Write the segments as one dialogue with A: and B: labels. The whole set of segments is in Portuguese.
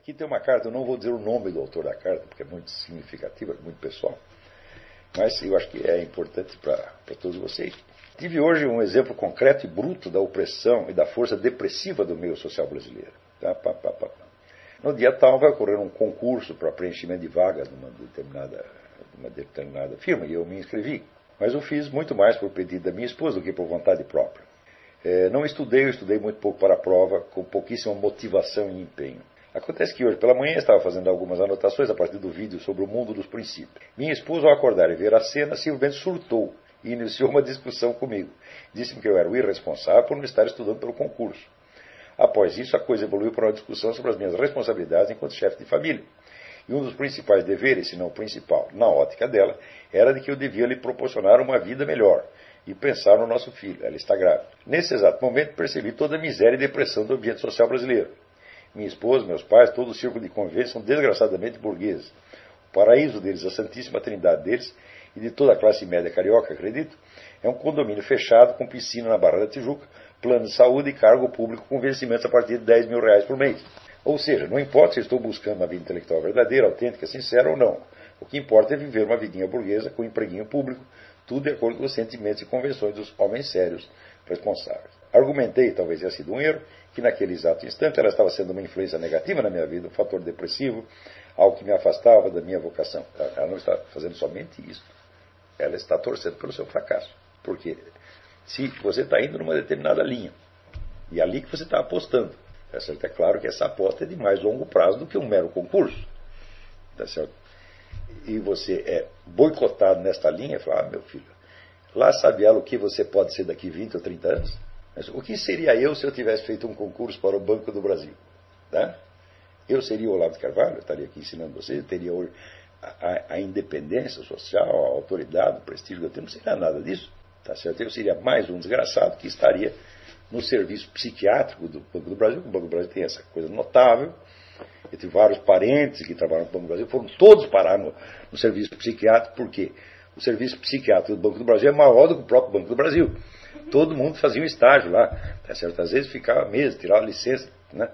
A: Aqui tem uma carta, eu não vou dizer o nome do autor da carta, porque é muito significativa, muito pessoal, mas eu acho que é importante para todos vocês. Tive hoje um exemplo concreto e bruto da opressão e da força depressiva do meio social brasileiro. Tá? Pá, pá, pá, no dia tal vai ocorrer um concurso para preenchimento de vagas numa determinada, numa determinada firma, e eu me inscrevi. Mas eu fiz muito mais por pedido da minha esposa do que por vontade própria. É, não estudei, eu estudei muito pouco para a prova, com pouquíssima motivação e empenho. Acontece que hoje pela manhã estava fazendo algumas anotações a partir do vídeo sobre o mundo dos princípios. Minha esposa, ao acordar e ver a cena, simplesmente surtou e iniciou uma discussão comigo. Disse-me que eu era o irresponsável por não estar estudando pelo concurso. Após isso, a coisa evoluiu para uma discussão sobre as minhas responsabilidades enquanto chefe de família. E um dos principais deveres, se não o principal, na ótica dela, era de que eu devia lhe proporcionar uma vida melhor e pensar no nosso filho. Ela está grávida. Nesse exato momento, percebi toda a miséria e depressão do ambiente social brasileiro. Minha esposa, meus pais, todo o círculo de convivência são desgraçadamente burgueses. O paraíso deles, a santíssima trindade deles e de toda a classe média carioca, acredito, é um condomínio fechado com piscina na Barra da Tijuca, plano de saúde e cargo público com vencimentos a partir de 10 mil reais por mês. Ou seja, não importa se estou buscando uma vida intelectual verdadeira, autêntica, sincera ou não. O que importa é viver uma vidinha burguesa com um empreguinho público, tudo de acordo com os sentimentos e convenções dos homens sérios responsáveis. Argumentei, talvez tenha sido um erro, que naquele exato instante ela estava sendo uma influência negativa na minha vida, um fator depressivo, algo que me afastava da minha vocação. Ela não está fazendo somente isso. Ela está torcendo pelo seu fracasso. Porque se você está indo numa determinada linha, e é ali que você está apostando, tá certo? é claro que essa aposta é de mais longo prazo do que um mero concurso. Tá certo? E você é boicotado nesta linha, fala, ah, meu filho, lá sabe ela o que você pode ser daqui 20 ou 30 anos? Mas o que seria eu se eu tivesse feito um concurso para o Banco do Brasil? Tá? Eu seria o Olavo de Carvalho, eu estaria aqui ensinando vocês, eu teria a, a, a, independência social, a autoridade, o prestígio que eu tenho, não seria nada disso. Tá certo? Eu seria mais um desgraçado que estaria no serviço psiquiátrico do Banco do Brasil, o Banco do Brasil tem essa coisa notável. Eu tive vários parentes que trabalham no Banco do Brasil, foram todos parar no, no serviço psiquiátrico, porque o serviço psiquiátrico do Banco do Brasil é maior do que o próprio Banco do Brasil. Todo mundo fazia um estágio lá, tá? Às vezes ficava meses, tirava licença, né?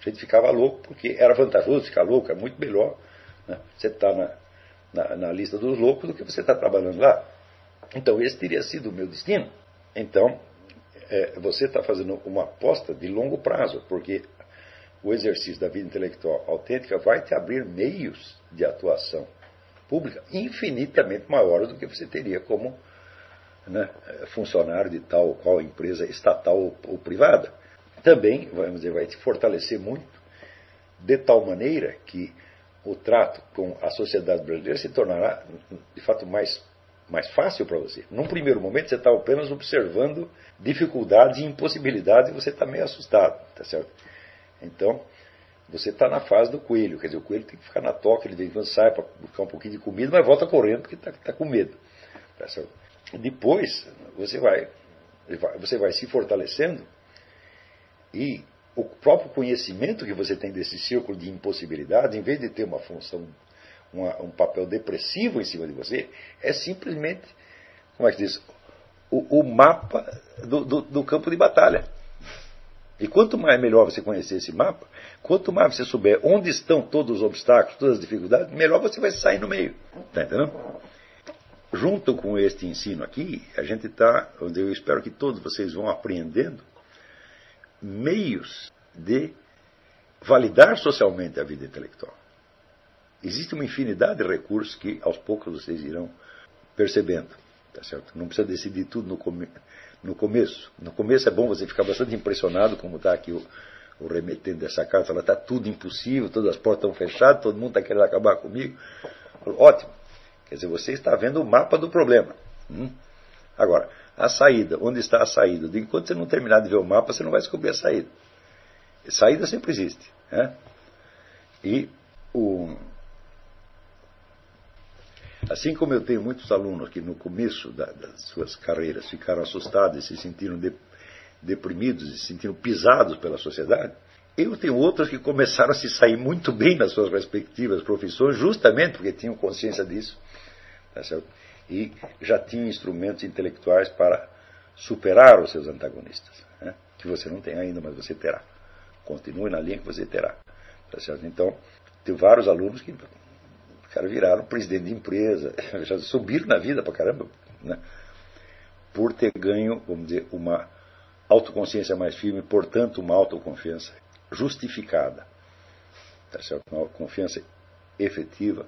A: A gente ficava louco, porque era vantajoso ficar louco, é muito melhor né? você estar tá na, na, na, lista dos loucos do que você estar tá trabalhando lá. Então, esse teria sido o meu destino. Então, é, você está fazendo uma aposta de longo prazo, porque o exercício da vida intelectual autêntica vai te abrir meios de atuação pública infinitamente maiores do que você teria como né, funcionário de tal ou qual empresa estatal ou, ou privada. Também, vamos dizer, vai te fortalecer muito, de tal maneira que o trato com a sociedade brasileira se tornará, de fato, mais, mais fácil para você. Num primeiro momento, você está apenas observando dificuldades e impossibilidades e você está meio assustado, tá certo? Então, você está na fase do coelho, quer dizer, o coelho tem que ficar na toca, ele vem quando sai para buscar um pouquinho de comida, mas volta correndo porque está tá com medo, tá certo? Depois, você vai, você vai se fortalecendo e o próprio conhecimento que você tem desse círculo de impossibilidades, em vez de ter uma função, uma, um papel depressivo em cima de você, é simplesmente, como é que diz, o, o mapa do, do, do, campo de batalha. E quanto mais melhor você conhecer esse mapa, quanto mais você souber onde estão todos os obstáculos, todas as dificuldades, melhor você vai sair no meio. Está entendendo? Junto com este ensino aqui, a gente está, eu espero que todos vocês vão aprendendo meios de validar socialmente a vida intelectual. Existe uma infinidade de recursos que aos poucos vocês irão percebendo. Tá certo? Não precisa decidir tudo no, come no começo. No começo é bom você ficar bastante impressionado, como está aqui o, o dessa carta, fala, está tudo impossível, todas as portas estão fechadas, todo mundo está querendo acabar comigo. Ótimo. Quer dizer, você está vendo o mapa do problema. Hum? Agora, a saída, onde está a saída? Enquanto você não terminar de ver o mapa, você não vai descobrir a saída. Saída sempre existe. Né? E o... assim como eu tenho muitos alunos que no começo da, das suas carreiras ficaram assustados e se sentiram de, deprimidos e se sentiram pisados pela sociedade, eu tenho outros que começaram a se sair muito bem nas suas respectivas profissões, justamente porque tinham consciência disso Tá e já tinha instrumentos intelectuais para superar os seus antagonistas, né? que você não tem ainda, mas você terá. Continue na linha que você terá. Tá? Então, tem vários alunos que cara, viraram presidente de empresa, já subiram na vida pra caramba, né? por ter ganho, vamos dizer, uma autoconsciência mais firme, portanto, uma autoconfiança justificada. Tá certo? Uma confiança efetiva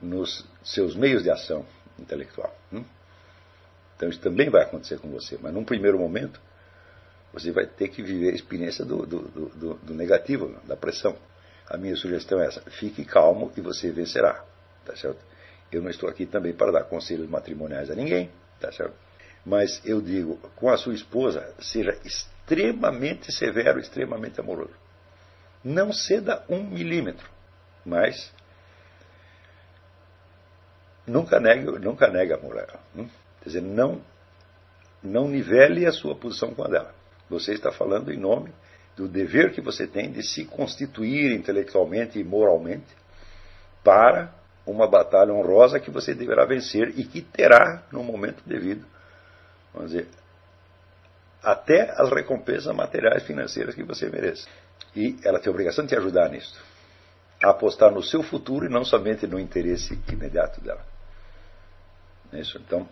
A: nos seus meios de ação intelectual. Hum? Então isso também vai acontecer com você, mas num primeiro momento você vai ter que viver a experiência do, do, do, do negativo, da pressão. A minha sugestão é essa: fique calmo e você vencerá. Tá certo? Eu não estou aqui também para dar conselhos matrimoniais a ninguém, tá certo? Mas eu digo, com a sua esposa, seja extremamente severo, extremamente amoroso. Não ceda um milímetro, mas nunca negue, nunca negue a ela. Hum? Quer dizer, não, não nivele a sua posição com a dela. Você está falando em nome do dever que você tem de se constituir intelectualmente e moralmente para uma batalha honrosa que você deverá vencer e que terá no momento devido, vamos dizer, até as recompensas materiais financeiras que você merece. E ela tem a obrigação de te ajudar nisso. A apostar no seu futuro e não somente no interesse imediato dela. É isso, então,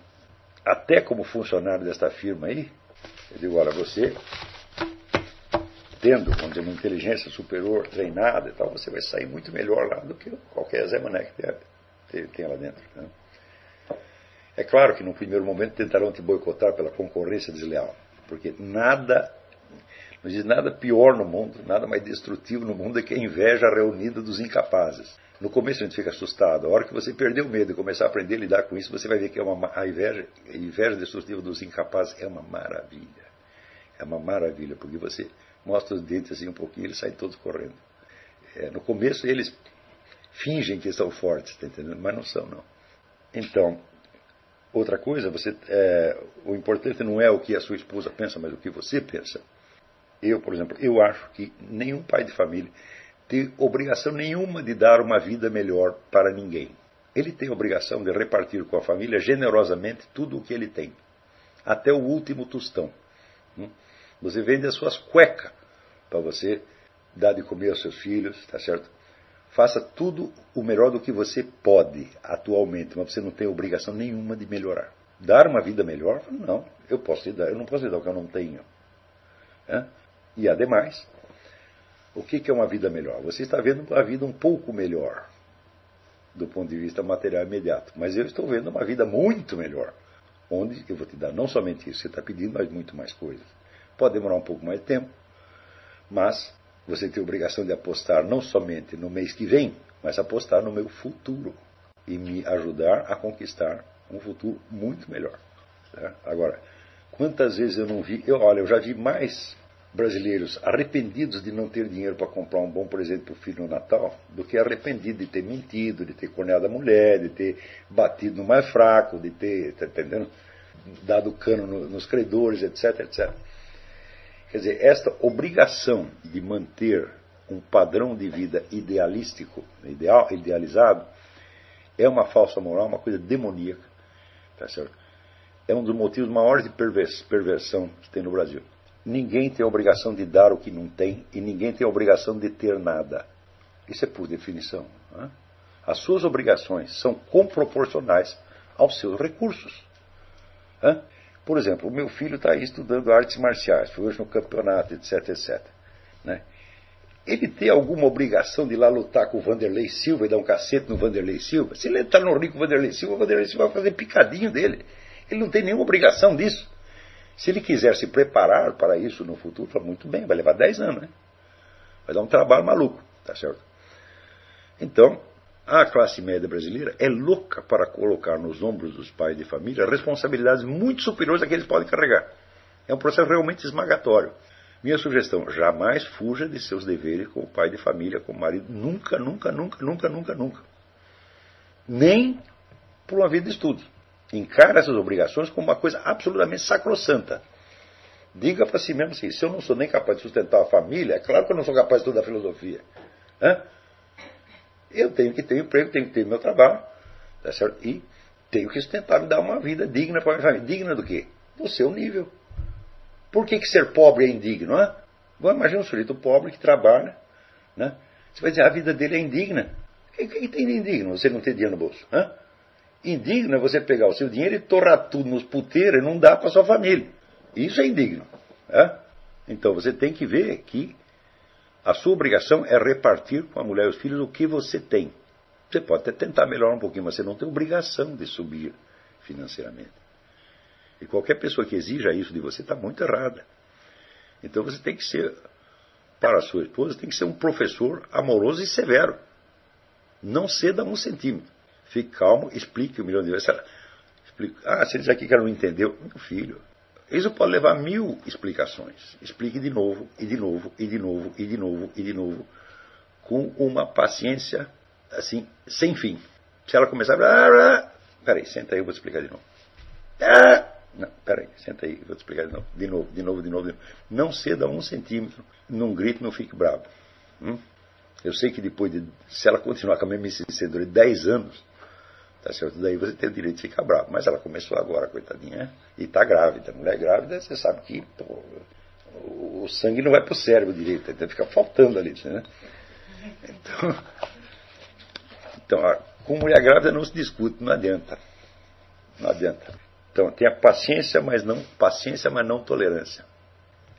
A: até como funcionário desta firma aí, eu digo, olha, você, tendo uma inteligência superior, treinada e tal, você vai sair muito melhor lá do que qualquer Zé Mané que tenha lá dentro. Né? É claro que no primeiro momento tentarão te boicotar pela concorrência desleal, porque nada, não existe nada pior no mundo, nada mais destrutivo no mundo do que a inveja reunida dos incapazes. No começo a gente fica assustado. A hora que você perder o medo e começar a aprender a lidar com isso, você vai ver que é uma, a, inveja, a inveja destrutiva dos incapazes é uma maravilha. É uma maravilha, porque você mostra os dentes assim um pouquinho e eles saem todos correndo. É, no começo eles fingem que são fortes, tá entendendo? mas não são, não. Então, outra coisa, você, é, o importante não é o que a sua esposa pensa, mas o que você pensa. Eu, por exemplo, eu acho que nenhum pai de família tem obrigação nenhuma de dar uma vida melhor para ninguém. Ele tem obrigação de repartir com a família generosamente tudo o que ele tem, até o último tostão. Hum? Você vende as suas cuecas para você dar de comer aos seus filhos, tá certo? Faça tudo o melhor do que você pode atualmente, mas você não tem obrigação nenhuma de melhorar. Dar uma vida melhor? Não, eu posso te dar, eu não posso te dar o que eu não tenho. É? E ademais, o que é uma vida melhor? Você está vendo a vida um pouco melhor do ponto de vista material imediato, mas eu estou vendo uma vida muito melhor, onde eu vou te dar não somente isso você está pedindo, mas muito mais coisas. Pode demorar um pouco mais de tempo, mas você tem a obrigação de apostar não somente no mês que vem, mas apostar no meu futuro e me ajudar a conquistar um futuro muito melhor. Tá? Agora, quantas vezes eu não vi, eu, olha, eu já vi mais brasileiros arrependidos de não ter dinheiro para comprar um bom presente para o filho no Natal do que arrependido de ter mentido, de ter corneado a mulher, de ter batido no mais fraco, de ter, tá entendendo? Dado cano no, nos credores, etc, etc. Quer dizer, esta obrigação de manter um padrão de vida idealístico, ideal, idealizado, é uma falsa moral, uma coisa demoníaca. Tá certo? É um dos motivos maiores de perversão que tem no Brasil. Ninguém tem a obrigação de dar o que não tem e ninguém tem a obrigação de ter nada. Isso é por definição. Né? As suas obrigações são comproporcionais aos seus recursos. Né? Por exemplo, o meu filho está aí estudando artes marciais, foi hoje no campeonato, etc, etc. Né? Ele tem alguma obrigação de ir lá lutar com o Vanderlei Silva e dar um cacete no Vanderlei Silva? Se ele entrar no rio com o Vanderlei Silva, o Vanderlei Silva vai fazer picadinho dele. Ele não tem nenhuma obrigação disso. Se ele quiser se preparar para isso no futuro, fala, muito bem, vai levar 10 anos, né? Vai dar um trabalho maluco, tá certo? Então, a classe média brasileira é louca para colocar nos ombros dos pais de família responsabilidades muito superiores a que eles podem carregar. É um processo realmente esmagatório. Minha sugestão: jamais fuja de seus deveres como pai de família, como marido. Nunca, nunca, nunca, nunca, nunca, nunca. Nem por uma vida de estudo encara essas obrigações como uma coisa absolutamente sacrossanta. Diga para si mesmo assim: se eu não sou nem capaz de sustentar a família, é claro que eu não sou capaz de estudar filosofia. Hã? Eu tenho que ter emprego, tenho que ter meu trabalho, tá certo? e tenho que sustentar, me dar uma vida digna para a minha família. Digna do quê? Do seu nível. Por que, que ser pobre é indigno? Hã? Agora imagina um sujeito pobre que trabalha, né? Você vai dizer, a vida dele é indigna. O que, que tem de indigno você não ter dinheiro no bolso? Hã? Indigno é você pegar o seu dinheiro e torrar tudo nos puteiros e não dar para sua família. Isso é indigno. Hã? Então você tem que ver que a sua obrigação é repartir com a mulher e os filhos o que você tem. Você pode até tentar melhorar um pouquinho, mas você não tem obrigação de subir financeiramente. E qualquer pessoa que exija isso de você está muito errada. Então você tem que ser, para a sua esposa, tem que ser um professor amoroso e severo. Não ceda um centímetro. Fique calmo, explique um milhão de vezes. Explique. Ah, você diz aqui que ela não entendeu. Meu filho, isso pode levar mil explicações. Explique de novo, e de novo, e de novo, e de novo, e de novo, com uma paciência, assim, sem fim. Se ela começar a. Peraí, senta aí, eu vou te explicar de novo. Não, peraí, senta aí, vou te explicar de novo. De novo, de novo, de novo, de novo. Não ceda um centímetro, não grite, não fique bravo. Hum? Eu sei que depois de. Se ela continuar com a mesma insistência durante 10 anos, tá certo? Daí você tem o direito de ficar bravo. Mas ela começou agora, coitadinha, e está grávida. Mulher grávida, você sabe que pô, o sangue não vai para o cérebro direito, então fica faltando ali, né? Então, então, com mulher grávida não se discute, não adianta. Não adianta. Então, tenha paciência, mas não paciência, mas não tolerância.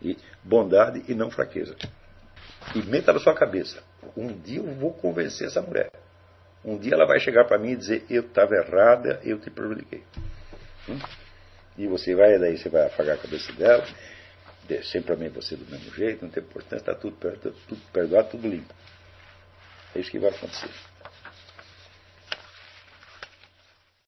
A: E bondade e não fraqueza. E meta na sua cabeça. Um dia eu vou convencer essa mulher. Um dia ela vai chegar para mim e dizer, eu estava errada, eu te prejudiquei. Hum? E você vai, daí você vai afagar a cabeça dela, sempre mim você do mesmo jeito, não tem importância, está tudo, tudo perdoado, tudo limpo. É isso que vai acontecer.